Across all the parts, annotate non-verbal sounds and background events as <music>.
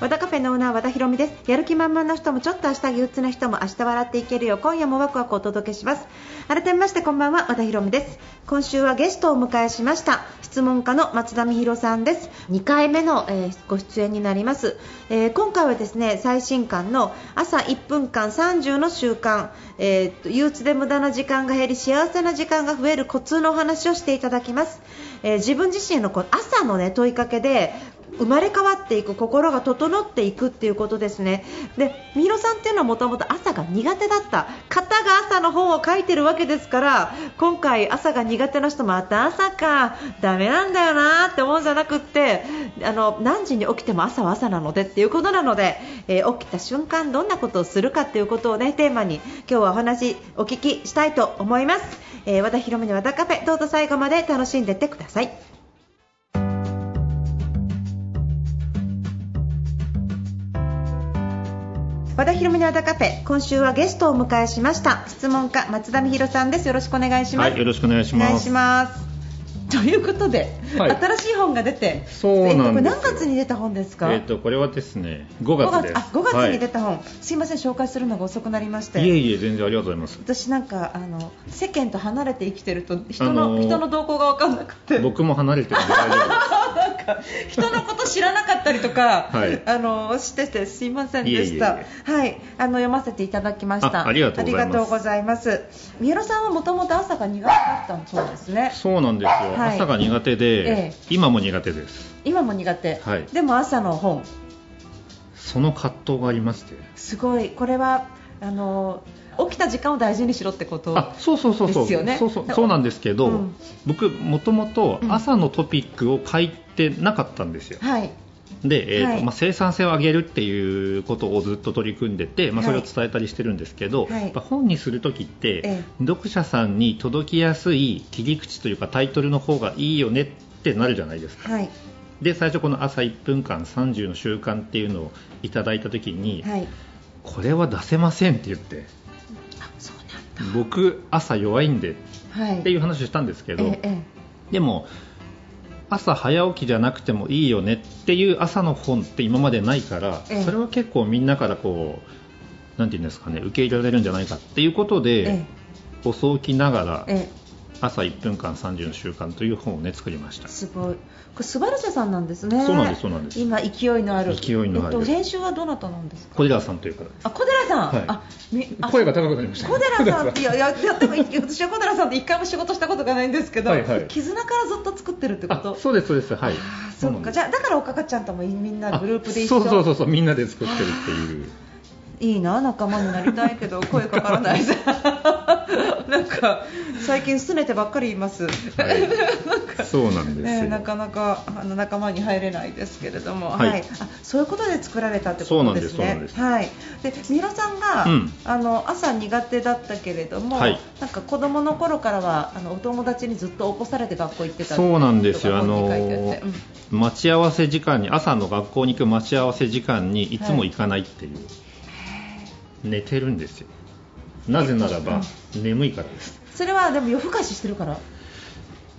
和田カフェのオーナー和田博美です。やる気満々の人もちょっと明日憂鬱な人も明日笑っていけるよ。今夜もワクワクお届けします。改めましてこんばんは和田博美です。今週はゲストをお迎えしました。質問家の松田美弘さんです。2回目の、えーご出演になります、えー今回はですね最新刊の朝1分間30の習慣、えー憂鬱で無駄な時間が減り幸せな時間が増えるコツのお話をしていただきます、えー自分自身のこ朝のね問いかけで生まれ変わっていく心が整っていくっていうことですね。で三浦さんっていうのはもともと朝が苦手だった。方が朝の本を書いてるわけですから今回朝が苦手な人また朝か。ダメなんだよなって思うんじゃなくってあの何時に起きても朝は朝なのでっていうことなので、えー起きた瞬間どんなことをするかっていうことをねテーマに今日はお話お聞きしたいと思います、えー和田博美の和田カフェどうぞ最後まで楽しんでってください。和田博美の和田カフェ今週はゲストをお迎えしました。質問家松田美弘さんです。よろしくお願いします、はいよろしくお願いします。お願いします。ということで、はい。新しい本が出てそうなんですよ。えっとこれ何月に出た本ですか、えっ、とこれはですね5 5月です。月あ5月に出はた本、すいません紹介するのが遅くなりまして。い、いえいえ全然ありがとうございます。私なんかあの世間と離れて生きてると人の,、あのー人の動向が分かんなくて。僕も離れてるんで大丈か <laughs> 人のこと知らなかったりとか、はいあのしててすいませんでした。はい、あの読ませていただきました。あありがとうございますありがとうございます。三浦さんはもともと朝が苦手だったそうですね。そうなんですよ、はい朝が苦手で、ええ今も苦手です。今も苦手。はいでも朝の本その葛藤がありまして。すごいこれはあの起きた時間を大事にしろってこと。あそうそうそうそうですよねそうそうそうなんですけど、うん僕もともとうん朝のトピックを書いてなかったんですよ、はい。で、えーとはい。まあ、生産性を上げるっていうことをずっと取り組んでて、まあ、それを伝えたりしてるんですけど、はい。本にするときって、え読者さんに届きやすい切り口というかタイトルの方がいいよねってなるじゃないですか。はい。で最初この朝1分間30の習慣っていうのをいただいたときに、はい。これは出せませんって言って僕朝弱いんでっ。ていう話をしたんですけど、ええ。でも朝早起きじゃなくてもいいよねっていう朝の本って今までないから、ええ。それは結構みんなからこうなんていうんですかね受け入れられるんじゃないかっていうことで、え遅起きながら朝1分間30の習慣という本をね作りました。えすごい。これスバルチャさんなんですね。そうなんですそうなんです。今勢いのある。勢いのある。えっと編集はどなたなんですか？小寺さんという方です。あ小寺さん。はい。あみあ声が高くなりました。小寺さんっていや <laughs> いやいやでも私は小寺さんって一回も仕事したことがないんですけど、はいはい。絆からずっと作ってるってこと？あそうですそうです。はい。あそっか。じゃあだからおかかちゃんともみんなグループで一緒。あそうそうそうそう。みんなで作ってるっていういいな仲間になりたいけど <laughs> 声かからない <laughs> なんか最近拗ねてばっかりいます、はい。そうなんですよ、ね、なかなかあの仲間に入れないですけれども、ははい。いあそういうことで作られたってことですね。そうなんですそうはい。で三浦さんが、うん。あの朝苦手だったけれども、はい。なんか子供の頃からはあのお友達にずっと起こされて学校行ってたそうなんですよ、あのうん。待ち合わせ時間に朝の学校に行く待ち合わせ時間にいつも行かないっていう、寝てるんですよ。なぜならば眠いからです。それはでも夜更かししてるから。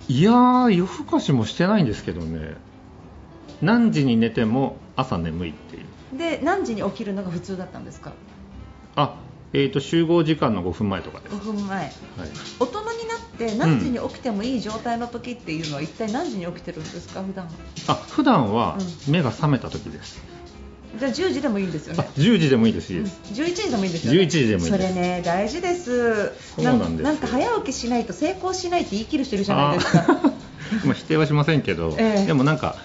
いやー夜更かしもしてないんですけどね。何時に寝ても朝眠いっていう。で何時に起きるのが普通だったんですか？あえーと集合時間の5分前とかです、5分前。はい、大人になって何時に起きてもいい状態の時っていうのは一体何時に起きてるんですか？普段。はあ普段はう目が覚めた時です、じゃあ10時でもいいんですよあね10時でもいいですいいうん。です、11時でもいいんですよね？11時でもいいです。それね大事です。そうなんです。なんか早起きしないと成功しないって言い切る人いるじゃないですか。まあ <laughs> 否定はしませんけど、ええ。でもなんか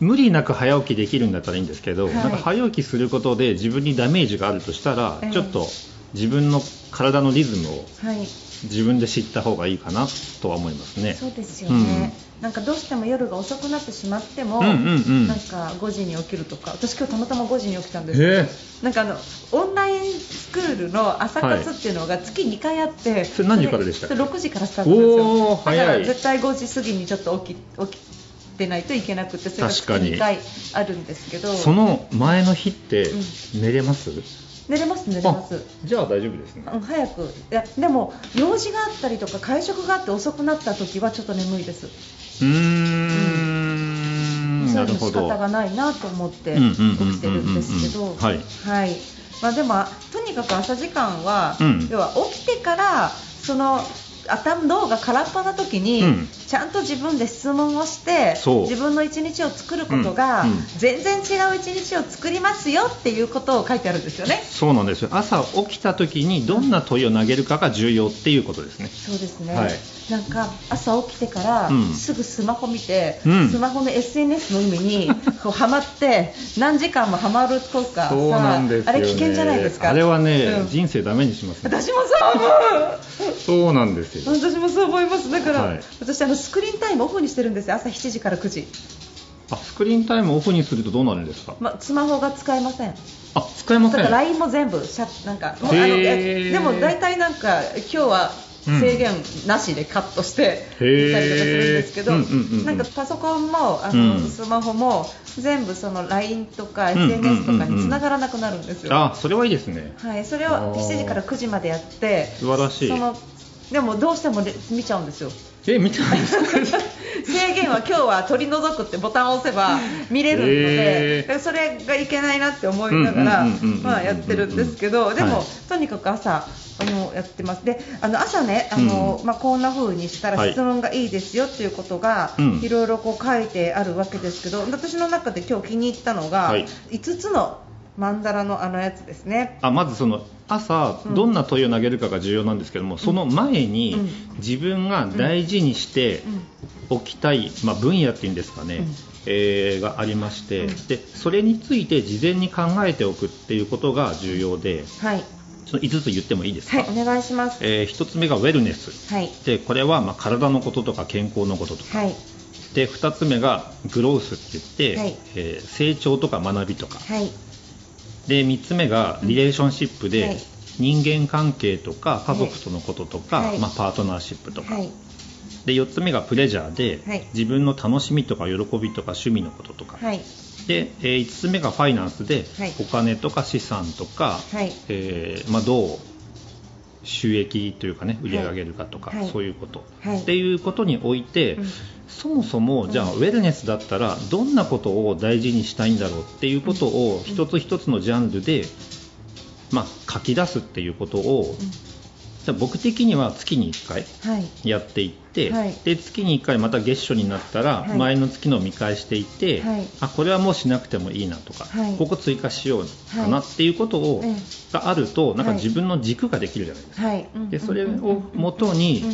無理なく早起きできるんだったらいいんですけど、はい。なんか早起きすることで自分にダメージがあるとしたら、ええ。ちょっと自分の体のリズムをはい自分で知った方がいいかなとは思いますね。そうですよね、なんかどうしても夜が遅くなってしまっても、うんうんうん。なんか5時に起きるとか。私今日たまたま5時に起きたんですへえ。なんかあのオンラインスクールの朝活っていうのが月2回あって、それ何時からでしたっけ？それ6時からスタートですよ。だから絶対5時過ぎにちょっと起き起きってないといけなくてそれが確かに。2回あるんですけど。その前の日ってうん。寝れます、寝れます寝れます。あじゃあ大丈夫ですね。うん早く。いやでも用事があったりとか会食があって遅くなった時はちょっと眠いです。うーん。そういうの仕方がないなと思って起きてるんですけど。はい。はい。まあ、でもとにかく朝時間は、うん。要は起きてからその頭脳が空っぽな時に、うん。ちゃんと自分で質問をして自分の一日を作ることが、うんうん。全然違う一日を作りますよっていうことを書いてあるんですよね。そうなんですよ。朝起きた時にどんな問いを投げるかが重要っていうことですね。そうですね、はいなんか朝起きてから、うん。すぐスマホ見て、うん。スマホの SNS の海に <laughs> こうハマって何時間もハマるとかさそうなんですよ、ね、あれ危険じゃないですか。あれはね、うん。人生ダメにしますね。私もそう思う。そうなんですよ。私もそう思います。だから、はい。私あのスクリーンタイムオフにしてるんですよ。朝7時から9時、あスクリーンタイムオフにするとどうなるんですか？ま、スマホが使えません。あ使えません。だから LINE も全部シャなんかもうあのでも大体なんか今日は制限なしでカットして見たりとかするんですけど、うんうんうんうん。なんかパソコンもあの、うん。スマホも全部その LINE とかうんうんうんうん。SNS とかに繋がらなくなるんですよ、あそれはいいですね。はい、それをあー。7時から9時までやって素晴らしい。そのでもどうしてもレ見ちゃうんですよ。え見てないですか？<laughs> 制限は今日は取り除くってボタンを押せば見れるのへで、それがいけないなって思いながらやってるんですけど、でも、はいとにかく朝あのやってます。で、あの朝ね、あの、うんまあこんな風にしたはい。ら質問がいいですよっていうことが、うん。いろいろこう書いてあるわけですけど、私の中で今日気に入ったのが、はい。5つのマンダラのあのやつですね。あまずその朝うん。どんな問いを投げるかが重要なんですけども、その前にうん。自分が大事にしておきたい、まあ、分野っていうんですかね、うん。えーがありまして、うん。でそれについて事前に考えておくっていうことが重要ではい、その5つ言ってもいいですか、はい、お願いします。え1つ目がウェルネスはい、でこれはまあ体のこととか健康のこととか。はい、で2つ目がグロースって言って、はい。えー成長とか学びとか。はい、で3つ目がリレーションシップで、はい。人間関係とか家族とのこととか、はい。まあ、パートナーシップとか、はい、で4つ目がプレジャーで、はい。自分の楽しみとか喜びとか趣味のこととか、はい、で、え5つ目がファイナンスで、はい。お金とか資産とか、はい。えーまあ、どう収益というかね売り上げるかとか、はい。そういうこと、はい。っていうことにおいて、うん。そもそもじゃあ、うんウェルネスだったらどんなことを大事にしたいんだろうっていうことを一つ一つのジャンルで、まあ、書き出すっていうことを、じゃあ僕的には月に1回はい、やっていって、はい。で月に1回また月初になったらはい。前の月のを見返していって、はい。あこれはもうしなくてもいいなとか、はい。ここ追加しようかはないっていうことを、ええがあるとなんかはい自分の軸ができるじゃないですか、はい、でそれをもとにうん。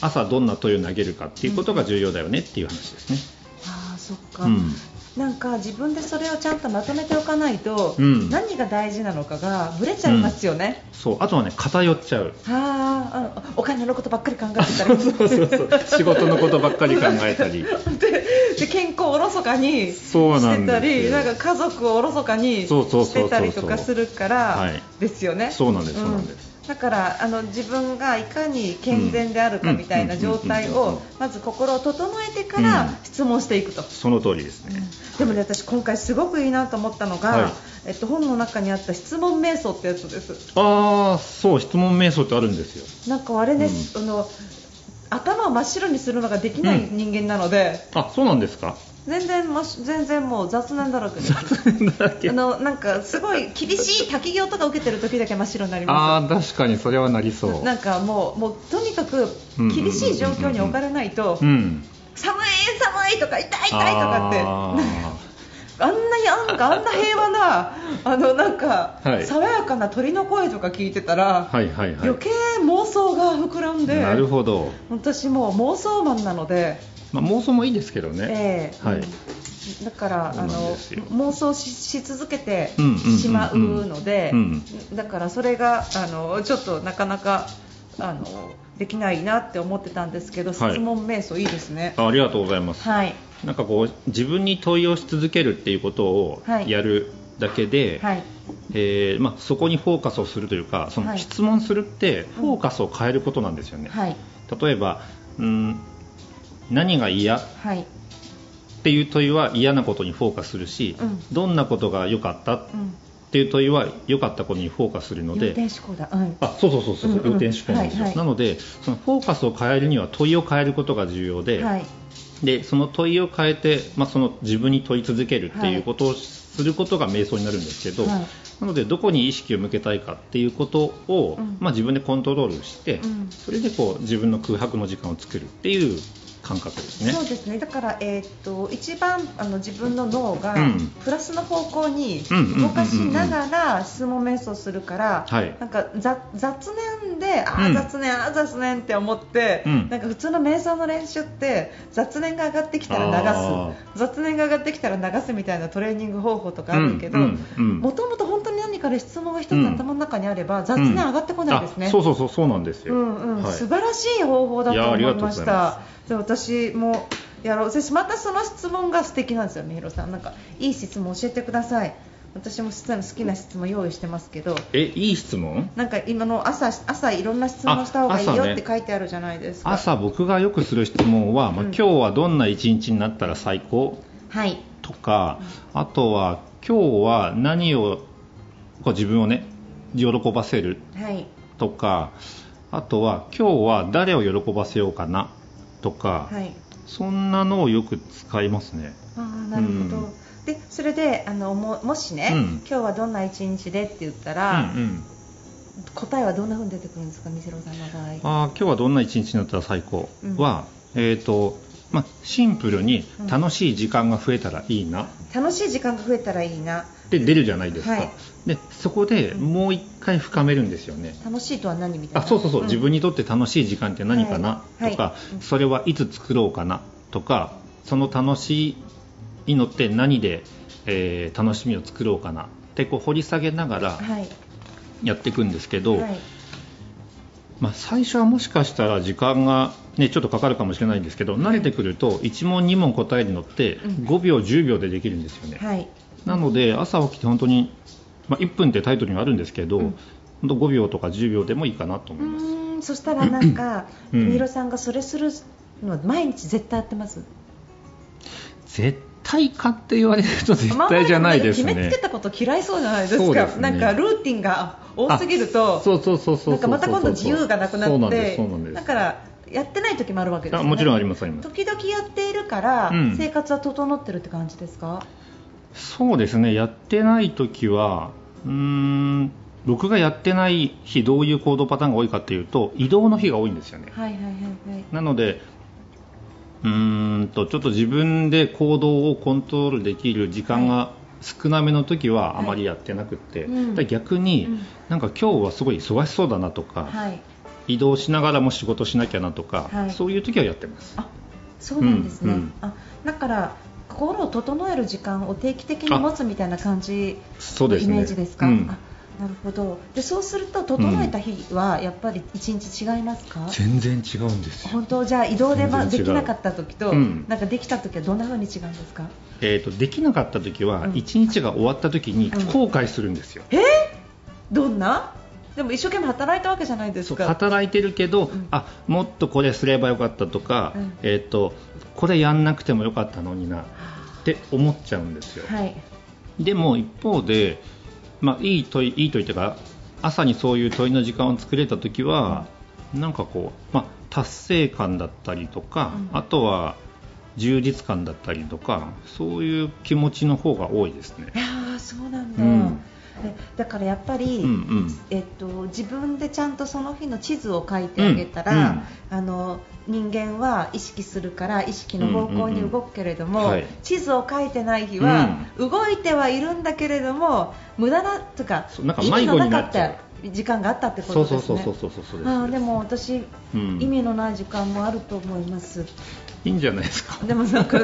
朝どんな問いを投げるかっていうことが重要だよねっていう話ですね。ああそっか、うんなんか自分でそれをちゃんとまとめておかないと、うん。何が大事なのかがぶれちゃいますよね、そう。あとはね偏っちゃう。はああのお金のことばっかり考えてたり。<laughs> そうそうそう。仕事のことばっかり考えたり。<laughs> でで健康をおろそかにしてたりなんか家族をおろそかにしてたりとかするからはい。ですよね。そうなんですそうなんですだからあの自分がいかに健全であるかみたいな状態をうん。うん。うん。うん。うん。まず心を整えてからうん。質問していくと。その通りですね、でもね、私今回すごくいいなと思ったのが、はい。えっと、本の中にあった質問瞑想ってやつです。ああそう質問瞑想ってあるんですよ。なんかあれね、あの頭を真っ白にするのができない人間なので、あそうなんですか全然まし全然もう雑念だらけ。です。雑念だらけ。あのなんかすごい厳しい滝行とか受けてる時だけ真っ白になりあまー確かにそれはなりそう。す。なんかもうもうとにかく厳しい状況に置かれないと、うん寒い寒いとか痛い痛いとかって。ああんなになんかあんな平和な <laughs> あのなんか、はい。爽やかな鳥の声とか聞いてたら、ーはいはいはい。余計妄想が膨らんでなるほど、私もう妄想マンなので、まあ、妄想もいいですけどね、ええ。はい。うんだからあの妄想しし続けてしまうので、うん。だからそれがあのちょっとなかなかあのできないなって思ってたんですけど、はい。質問瞑想いいですね。あありがとうございます、はい。なんかこう自分に問いをし続けるっていうことをはい。やるだけで、はい。えーまあ、そこにフォーカスをするというかそはい。の質問するってフォーカスを変えることなんですよね、はい。例えばうん何が嫌？はい。っていう問いは嫌なことにフォーカスするし、うん。どんなことが良かった？っうん。ていう問いは良かったことにフォーカスするので。うん、あそうそうそうそう、う。んうん。思考なんですよ、はいはい。なのでそのフォーカスを変えるには問いを変えることが重要で,、はい。でその問いを変えて、まあ、その自分に問い続けるっていうことをすることが瞑想になるんですけど、はい。なのでどこに意識を向けたいかっていうことを、うん。まあ、自分でコントロールして、うん。それでこう自分の空白の時間を作るっていう感覚ですね。そうですね。だから、えーっと一番あの自分の脳がうん。プラスの方向にうんうんうんうん動かしながら質問瞑想するから、はい。なんか雑雑念であー、うん。雑念あー雑念って思って、うん。なんか普通の瞑想の練習って雑念が上がってきたらあ流す。雑念が上がってきたら流すみたいなトレーニング方法とかあるけど、うんうんうん。もともと本当に何かで質問が一つうん。頭の中にあれば、雑念上がってこないですね。あそうそうそうそうなんですよ。うんうん。はい。素晴らしい方法だと思いいました。ま。で私もやろう。私またその質問が素敵なんですよ、みひろさん。なんかいい質問教えてください。私も好きな質問用意してますけど、えいい質問？なんか今の朝朝いろんな質問した方がいいよって書いてあるじゃないですか。朝僕がよくする質問は、まあうん今日はどんな一日になったら最高？はい。とか、あとは今日は何をこう自分をね喜ばせる？はい。とかあとは今日は誰を喜ばせようかな？とか、はい。そんなのをよく使いますね。ああなるほど。うんでそれであのももしね、うん今日はどんな一日でって言ったうんら、うん答えはどんな風に出てくるんですか、みひろさんの場合。あー今日はどんな一日になったら最高は、えーとまあ、シンプルに楽しい時間が増えたらいいな、楽しい時間が増えたらいいな。で出るじゃないですか、はいでそこでもう一回深めるんですよね、楽しいとは何みたいな？あそうそうそう、ん。自分にとって楽しい時間って何かな、はい。とか、はい。それはいつ作ろうかな？とかその楽しいのって何で、えー楽しみを作ろうかな？ってこう掘り下げながらはい。やっていくんですけど、はい。まあ、最初はもしかしたら時間が、ね、ちょっとかかるかもしれないんですけど慣れてくると1問2問答えるのってうん。5秒10秒でできるんですよね、はい。なので朝起きて本当に、まあ、1分ってタイトルにはあるんですけど、うん本当5秒とか10秒でもいいかなとう思います。そしたらなんか、うんみひろさんがそれするのは毎日絶対やってます？絶対かって言われると絶対じゃないですね決めつけ。たこと嫌いそうじゃないですか。ねなんかルーティンが多すぎると、そうそうそうそうそうなんかまた今度自由がなくなってだからやってない時もあるわけですよね。あもちろんありますあります時々やっているから、うん生活は整ってるって感じですか？そうですねやってない時はうーん僕がやってない日どういう行動パターンが多いかっていうと移動の日が多いんですよね。はいはいはいはい。なのでうーんとちょっと自分で行動をコントロールできる時間が少なめの時はあまりやってなくって、はいうん逆に、うん。なんか今日はすごい忙しそうだなとか、はい。移動しながらも仕事しなきゃなとか、はい。そういう時はやってます。あそうなんですね、うんうん。あだから心を整える時間を定期的に持つみたいな感じのイメージですか？なるほど。でそうすると整えた日はやっぱり一日違いますか、全然違うんですよ。本当？じゃあ移動で、ま、できなかった時と、うん。なんかできた時はどんな風に違うんですか？えー、とできなかった時は、うん。一日が終わった時にうん。後悔するんですよ、え？ー、どんな？でも一生懸命働いたわけじゃないですか。働いてるけど、ん。あもっとこれすればよかったとか、うん。えー、とこれやんなくてもよかったのになって思っちゃうんですよ、はい。でも一方で、まあ、いい問いいい問いというか朝にそういう問いの時間を作れた時は、なんかこう、まあ、達成感だったりとか、うん。あとは充実感だったりとかそういう気持ちの方が多いですね。い。やーそうなんだ、うん。でだからやっぱり、うんうんえっと、自分でちゃんとその日の地図を書いてあげたら、あの人間は意識するから意識の方向に動くけれども、うんうんうんはい地図を書いてない日は、動いてはいるんだけれども無駄なとかなんか意味のなかった時間があったってことですね。そうそうそうそうそうですあーでも私、うん意味のない時間もあると思います。いいんじゃないですか。でもなんか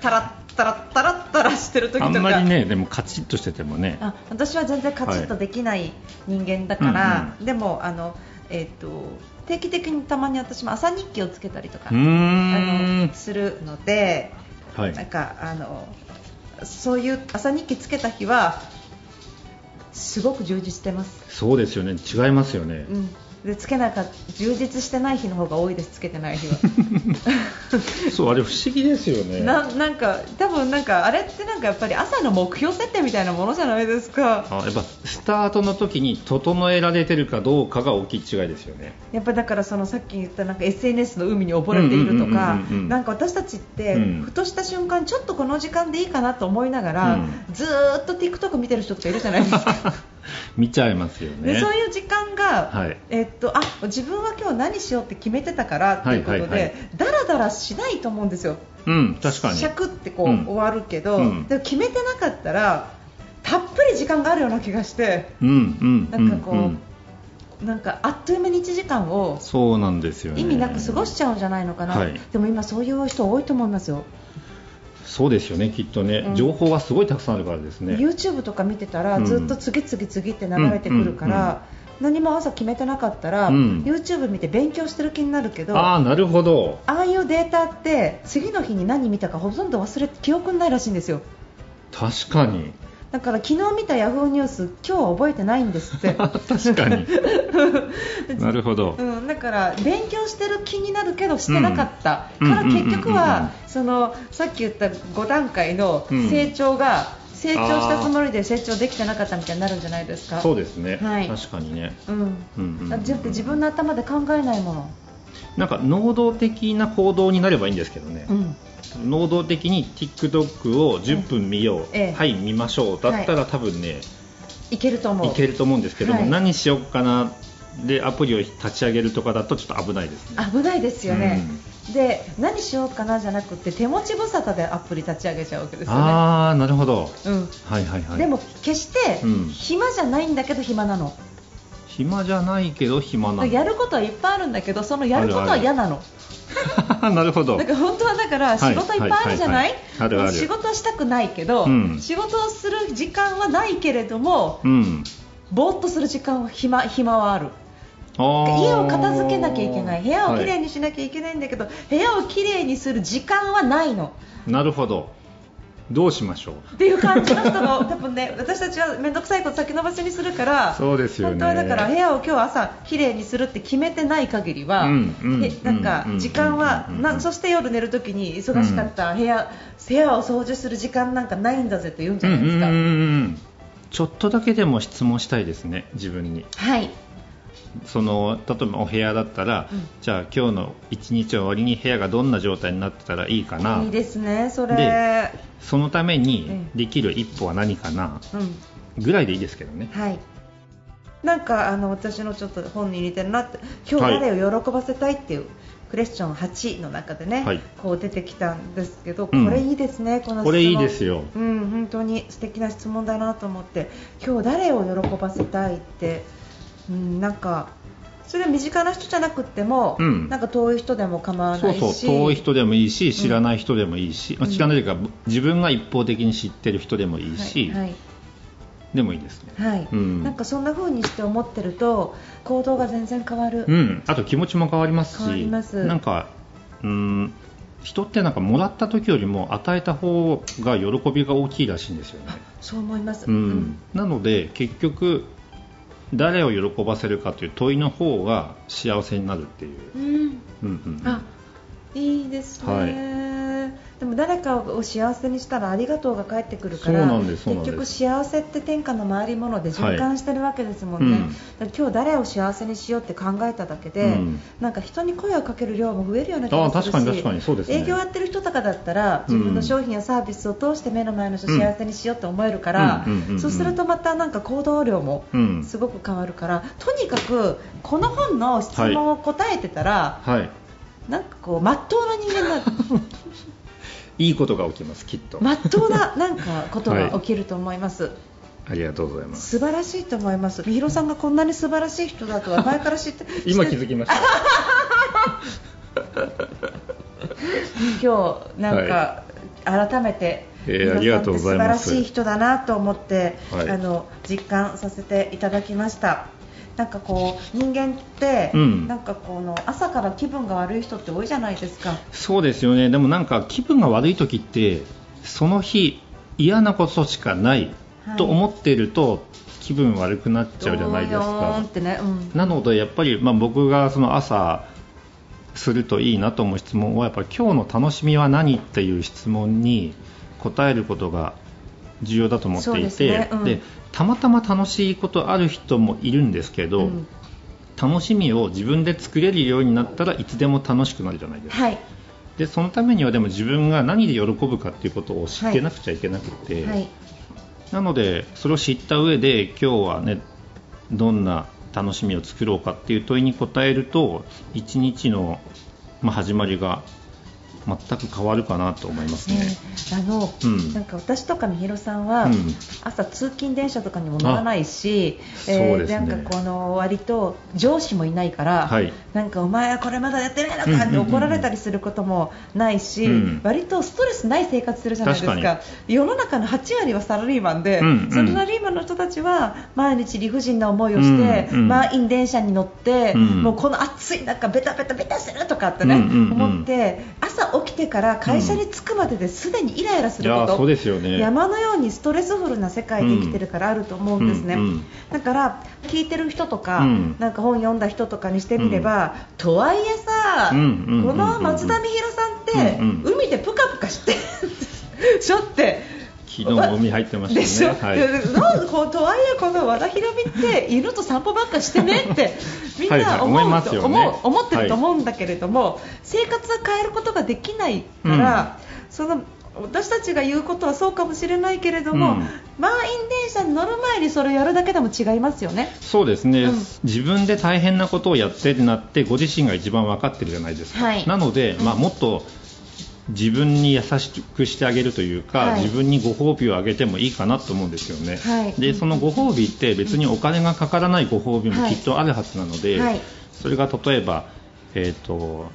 タラッタラッタラッタラしてる時とか。あんまりねでもカチッとしててもね。あ私は全然カチッとできない人間だから、はいうん。でもあの、えー、と定期的にたまに私も朝日記をつけたりとかあのするので、はい。なんかあのそういう朝日記つけた日はすごく充実してます。そうですよね。違いますよね、うんでつけなか充実してない日の方が多いですつけてない日は。<laughs> そうあれ不思議ですよね。ななんか多分なんかあれってなんかやっぱり朝の目標設定みたいなものじゃないですか。あやっぱスタートの時に整えられてるかどうかが大きい違いですよね。やっぱだからそのさっき言ったなんか SNS の海に溺れているとかなんか私たちってうん。ふとした瞬間ちょっとこの時間でいいかなと思いながら、うん。ずーっと TikTok 見てる人とかいるじゃないですか。<laughs> 見ちゃいますよね。でそういう時間が、はい。えっと、あ自分は今日何しようって決めてたからっていうことで、はいはいはい。だらだらしないと思うんですよ、うん確かに。尺ってこう、うん。終わるけど、うん。でも決めてなかったらたっぷり時間があるような気がしてうんうんなんかこう、うんうんなんかあっという間に1時間をそうなんですよね。意味なく過ごしちゃうんじゃないのかな、はい。でも今そういう人多いと思いますよ、そうですよねきっとね、うん。情報はすごいたくさんあるからですね。YouTube とか見てたら、うんずっと次々次って流れてくるから、何も朝決めてなかったら、うん。YouTube 見て勉強してる気になるけどああなるほど。ああいうデータって次の日に何見たかほとんど忘れて記憶にないらしいんですよ。確かに。だから昨日見たヤフーニュース今日は覚えてないんですって。<laughs> 確かに。<laughs> なるほど、うん、だから勉強してる気になるけどしてなかった、うん。から結局はそのさっき言った5段階のうん。成長が、成長したつもりで成長できてなかったみたいになるんじゃないですか？そうですね、はい。確かにね、うん。うんうんうんだって自分の頭で考えないもの、なんか能動的な行動になればいいんですけどね、うん、能動的に TikTok を10分見よう、ええ。はい見ましょう。だったら多分ね、いけると思う。い、けると思うんですけども、はい。何しようかなでアプリを立ち上げるとかだとちょっと危ないですね。危ないですよね、で何しようかなじゃなくて手持ち無沙汰でアプリ立ち上げちゃうわけですよね。ああなるほど。うん。はいはいはい。でも決してうん。暇じゃないんだけど暇なの、暇じゃないけど暇なの。やることはいっぱいあるんだけどそのやることは嫌なの。<laughs> なるほど。だから本当はだから仕事いっぱいあるじゃない？仕事はしたくないけど、うん。仕事をする時間はないけれどもうん。ぼーっとする時間は暇暇はある家を片付けなきゃいけない。部屋をきれいにしなきゃいけないんだけど、部屋をきれいにする時間はないの。はいなるほど。どうしましょう。っていう感じ。の人の多分ね <laughs> 私たちは面倒くさいこと先延ばしにするからそうですよね。本当はだから部屋を今日朝きれいにするって決めてない限りは、うんうんえなんかうん時間は、うん。なそして夜寝るときに忙しかった部屋、部屋を掃除する時間なんかないんだぜって言うんじゃないですか、うんうんうんうん。ちょっとだけでも質問したいですね自分に。はいその例えばお部屋だったら、うん。じゃあ今日の一日終わりに部屋がどんな状態になってたらいいかな。いいですねそれ。でそのためえにえできる一歩は何かなうん。ぐらいでいいですけどね。はい。なんかあの私のちょっと本に似てるなって今日誰を喜ばせたいっていう、クエスチョン8の中でね、はい。こう出てきたんですけど、うん。これいいですね、この質問。これいいですよ。うん、本当に素敵な質問だなと思って今日誰を喜ばせたいって、うん、なんかそれは身近な人じゃなくっても、うん。なんか遠い人でも構わそうないし。そう遠い人でもいいし知らない人でもいいし、まあうん知らないというか自分が一方的に知ってる人でもいいし、はいはい。でもいいですね。はい。うん。なんかそんな風にして思ってると行動が全然変わる、うん、あと気持ちも変わりますし変わります。なんかうん人ってなんかもらった時よりも与えた方が喜びが大きいらしいんですよね、そう思います、うん。なので結局誰を喜ばせるかという問いの方が幸せになるっていう、うん。うんうんあいいですね、はでも誰かを幸せにしたらありがとうが返ってくるから結局幸せって天下の回り物で循環してるわけですもんね、はいうん。だから今日誰を幸せにしようって考えただけで、うん。なんか人に声をかける量も増えるような気がするしあ確かに確かにそうですね。営業やってる人とかだったらうん。自分の商品やサービスを通して目の前の人を幸せにしようって思えるから、そうするとまたなんか行動量もうん。すごく変わるから、とにかくこの本の質問を答えてたら、はい。なんかこう真っ当な人間になる <laughs> いいことが起きますきっと、真っ当ななんかことが起きると思います、ありがとうございます。素晴らしいと思います。みひろさんがこんなに素晴らしい人だとは前から知って <laughs> 今気づきました。<laughs> 今日なんか、改めてえーありがとうございます。素晴らしい人だなと思って、はい。あの実感させていただきましたなんかこう人間って、うん。なんかこの朝から気分が悪い人って多いじゃないですか。そうですよね。でもなんか気分が悪い時ってその日嫌なことしかないはい。と思っていると、気分悪くなっちゃうじゃないですか。ね、うん。なのでやっぱり、まあ、僕がその朝するといいなと思う質問はやっぱり今日の楽しみは何っていう質問に答えることが重要だと思っていてですね。うん。でたまたま楽しいことある人もいるんですけど、うん。楽しみを自分で作れるようになったらいつでも楽しくなるじゃないですか。はい。でそのためにはでも自分が何で喜ぶかっていうことを知ってなくちゃいけなくて、はい。なのでそれを知った上で今日はねどんな楽しみを作ろうかっていう問いに答えると一日の、まあ、始まりが全く変わるかなと思いますね。ねあの、うん。なんか私とかみひろさんは、うん。朝通勤電車とかにも乗らないし、そうですね。なんかこの割と上司もいないから、はい。なんかお前はこれまだやってないのかってうんうんうん怒られたりすることもないし、うん割とストレスない生活するじゃないですか。確世の中の8割はサラリーマンで、うんうん。サラリーマンの人たちは毎日理不尽な思いをして、うんうん満員電車に乗って、うん。もうこの暑い中ベタベタベタするとかってね、うんうんうん。思って朝起きてから会社に着くまでですでにイライラすいること、うですよね。山のようにストレスフルな世界で生きてるからあると思うんですね、うんうん。だから聞いてる人とか、うん。なんか本読んだ人とかにしてみれば、とはいえさ、この松田美弘さんって、海でプカプカして <laughs> しょって昨日も海入ってまでしたね。はい。でなんこうとはいえこの和田博美って犬と散歩ばっかしてねって <laughs> みんはいはいな思う思いね。思ってると思うんだけれども、生活は変えることができないから、その私たちが言うことはそうかもしれないけれども、うん。満員電車に乗る前にそれをやるだけでも違いますよね。そうですね、うん。自分で大変なことをやってってなってご自身が一番分かってるじゃないですか、はい。なので、まあ、もっと自分に優しくしてあげるというか、はい。自分にご褒美をあげてもいいかなと思うんですよね、はい。でそのご褒美って別にお金がかからないご褒美もきっとあるはずなので、はい。それが例えば、えーと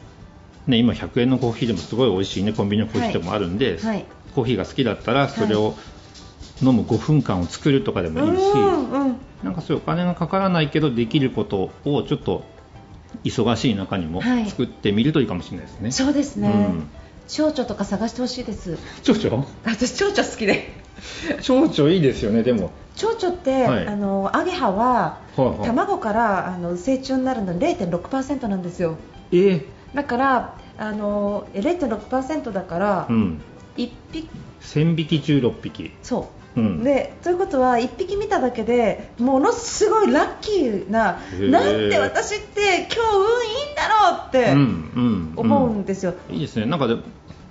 ね、今100円のコーヒーでもすごい美味しい、ね、コンビニのコーヒーでもあるんで、はい。コーヒーが好きだったらそれを飲む5分間を作るとかでもいいし、うんうん。なんかそういうお金がかからないけどできることをちょっと忙しい中にもはい。作ってみるといいかもしれないですね。そうですね、うん蝶々とか探してほしいです。蝶々私蝶々好きで。蝶々いいですよね、でも。蝶々って、はい。あのアゲハは、はいはい。卵からあの成虫になるの0.6%なんですよ。え？ーだからあのえ0.6%だから、うん。1匹。1000匹中6匹。そう、うん。でということは1匹見ただけでものすごいラッキーななんで私って今日運いいんだろうってうんうん。思うんですよ、いいですね。なんかで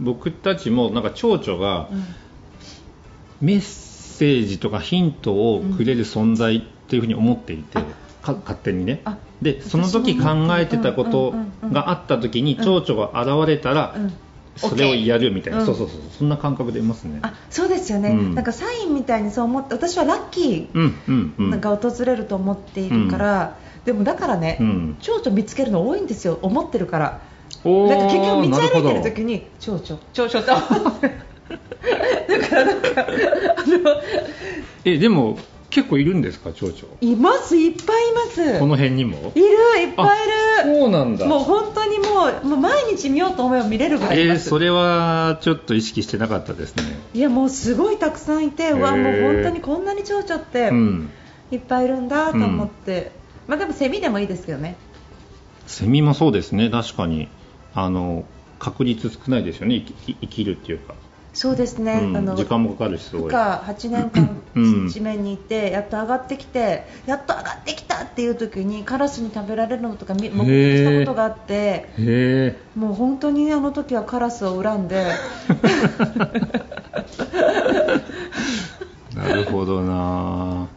僕たちもなんか蝶々がうん。メッセージとかヒントをくれる存在っていうふうに思っていて、勝手にね。あでその時考えてたことがあった時に蝶々が現れたらうんそれをやるみたいな、うんそうそうそう。そんな感覚でいますね。あそうですよね、うん。なんかサインみたいにそう思って私はラッキうんうんうん。ーなんか訪れると思っているから、でもだからね、うん。蝶々見つけるの多いんですよ。思ってるから。おーだから結局道歩いてる時に蝶々蝶々って。<laughs> だからなんかあのえでも結構いるんですか蝶々いますいっぱいいます。この辺にも？いるいっぱいいる。そうなんだ。もう本当にもうもう毎日見ようと思えば見れるぐらいいえー、それはちょっと意識してなかったですね。いやもうすごいたくさんいてうわへーもう本当にこんなに蝶々ってうん。いっぱいいるんだと思って、まあでもセミでもいいですけどね。セミもそうですね確かに。あの確率少ないですよね生き生きるっていうか、そうですね、うんあの時間もかかるしすごい。負荷8年間うん。地面にいてやっと上がってきてやっと上がってきたっていう時にカラスに食べられるのとか見目撃したことがあってもう本当にあの時はカラスを恨んで。<laughs> なるほどな。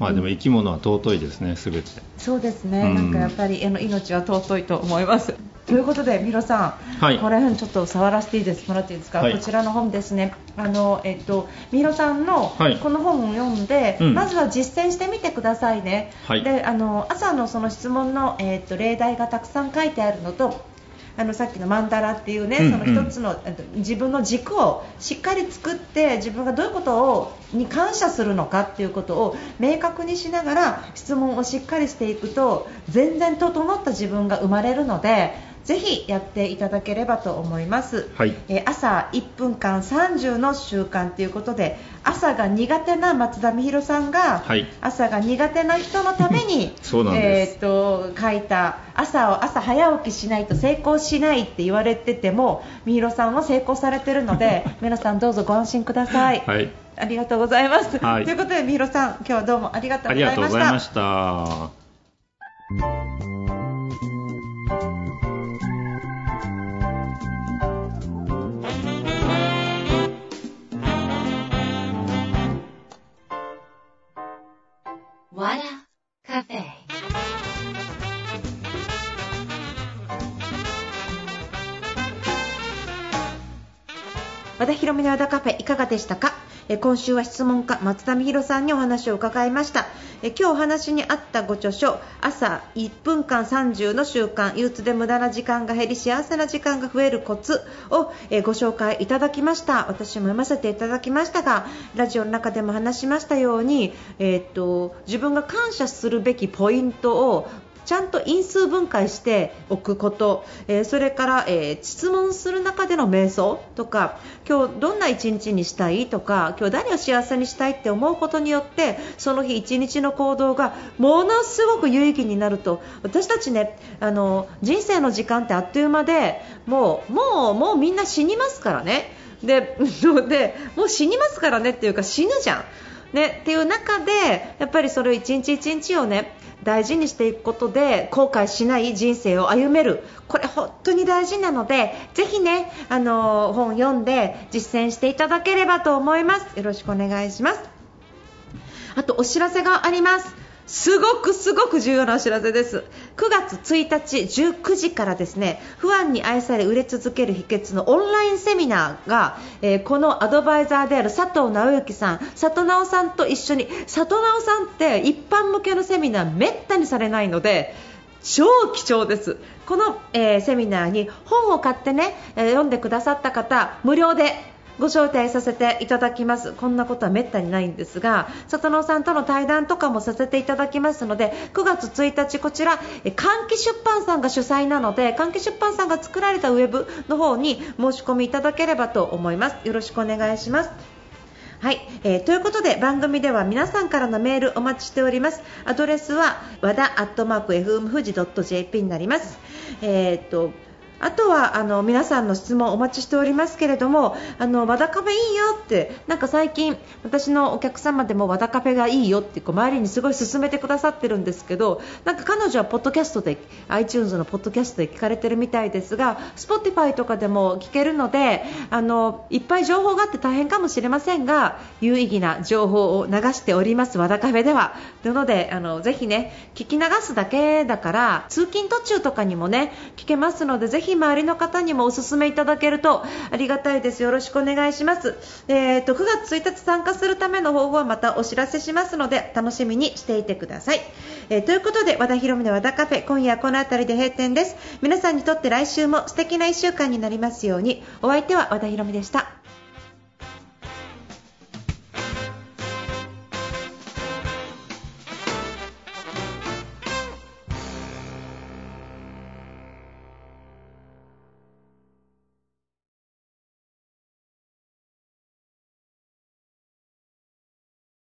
まあでも生き物は尊いですねすべて。そうですね、うん。なんかやっぱりあの命は尊いと思います。ということで、ミロさん、はい。これちょっと触らせていいですもらっていいですか、はい。こちらの本ですね、あのえっと、ミロさんのはい。この本を読んで、うん。まずは実践してみてくださいね、はい。であの朝のその質問の、えっと、例題がたくさん書いてあるのと、あのさっきのマンダラっていうね、うんうん。その一つのえっと自分の軸をしっかり作って自分がどういうことをに感謝するのかっていうことを明確にしながら質問をしっかりしていくと全然整った自分が生まれるのでぜひやっていただければと思います、はい。えー朝1分間30の習慣ということで朝が苦手な松田美弘さんが、はい。朝が苦手な人のために <laughs> えー、と書いた朝を朝早起きしないと成功しないって言われてても美弘さんは成功されてるので <laughs> 皆さんどうぞご安心ください。はい。ありがとうございます。はい。ということで、みひろさん、今日はどうもありがとうございました。田博美の和田カフェいかがでしたか？え今週は質問家松田美弘さんにお話を伺いました。え今日お話にあったご著書朝1分間30の習慣憂鬱で無駄な時間が減り幸せな時間が増えるコツをえご紹介いただきました。私も読ませていただきましたがラジオの中でも話しましたように、えーっと自分が感謝するべきポイントをちゃんと因数分解しておくこと、えそれから、え質問する中での瞑想とか今日どんな一日にしたいとか今日誰を幸せにしたいって思うことによってその日一日の行動がものすごく有意義になると。私たちねあの人生の時間ってあっという間でもうもうもうみんな死にますからね。で <laughs> でもう死にますからねっていうか死ぬじゃん。ね、っていう中でやっぱりそれを一日一日をね大事にしていくことで後悔しない人生を歩める。これ本当に大事なのでぜひねあの本読んで実践していただければと思います。よろしくお願いします。あとお知らせがあります。すごくすごく重要なお知らせです。9月1日19時からですね不安に愛され売れ続ける秘訣のオンラインセミナーが、えーこのアドバイザーである佐藤直之さん佐藤直さんと一緒に佐藤直さんって一般向けのセミナーめったにされないので超貴重です。この、えーセミナーに本を買ってね、え読んでくださった方無料でご招待させていただきます。こんなことはめったにないんですが里野さんとの対談とかもさせていただきますので9月1日こちらえ換気出版さんが主催なので換気出版さんが作られたウェブの方に申し込みいただければと思います。よろしくお願いします。はい、えーということで番組では皆さんからのメールお待ちしております。アドレスは和田アットマーク FM 富士 .jp になります。えーとあとはあの皆さんの質問お待ちしておりますけれどもあの和田カフェいいよってなんか最近私のお客様でも和田カフェがいいよってこう周りにすごい勧めてくださってるんですけどなんか彼女はポッドキャストで iTunes のポッドキャストで聞かれてるみたいですが Spotify とかでも聞けるのであのいっぱい情報があって大変かもしれませんが有意義な情報を流しております和田カフェでは。なのであのぜひね聞き流すだけだから通勤途中とかにもね聞けますのでぜひ周りの方にもお勧めいただけるとありがたいです。よろしくお願いします。えーと9月1日参加するための方法はまたお知らせしますので楽しみにしていてください、えーということで和田博美の和田カフェ今夜はこの辺りで閉店です。皆さんにとって来週も素敵な1週間になりますように。お相手は和田博美でした。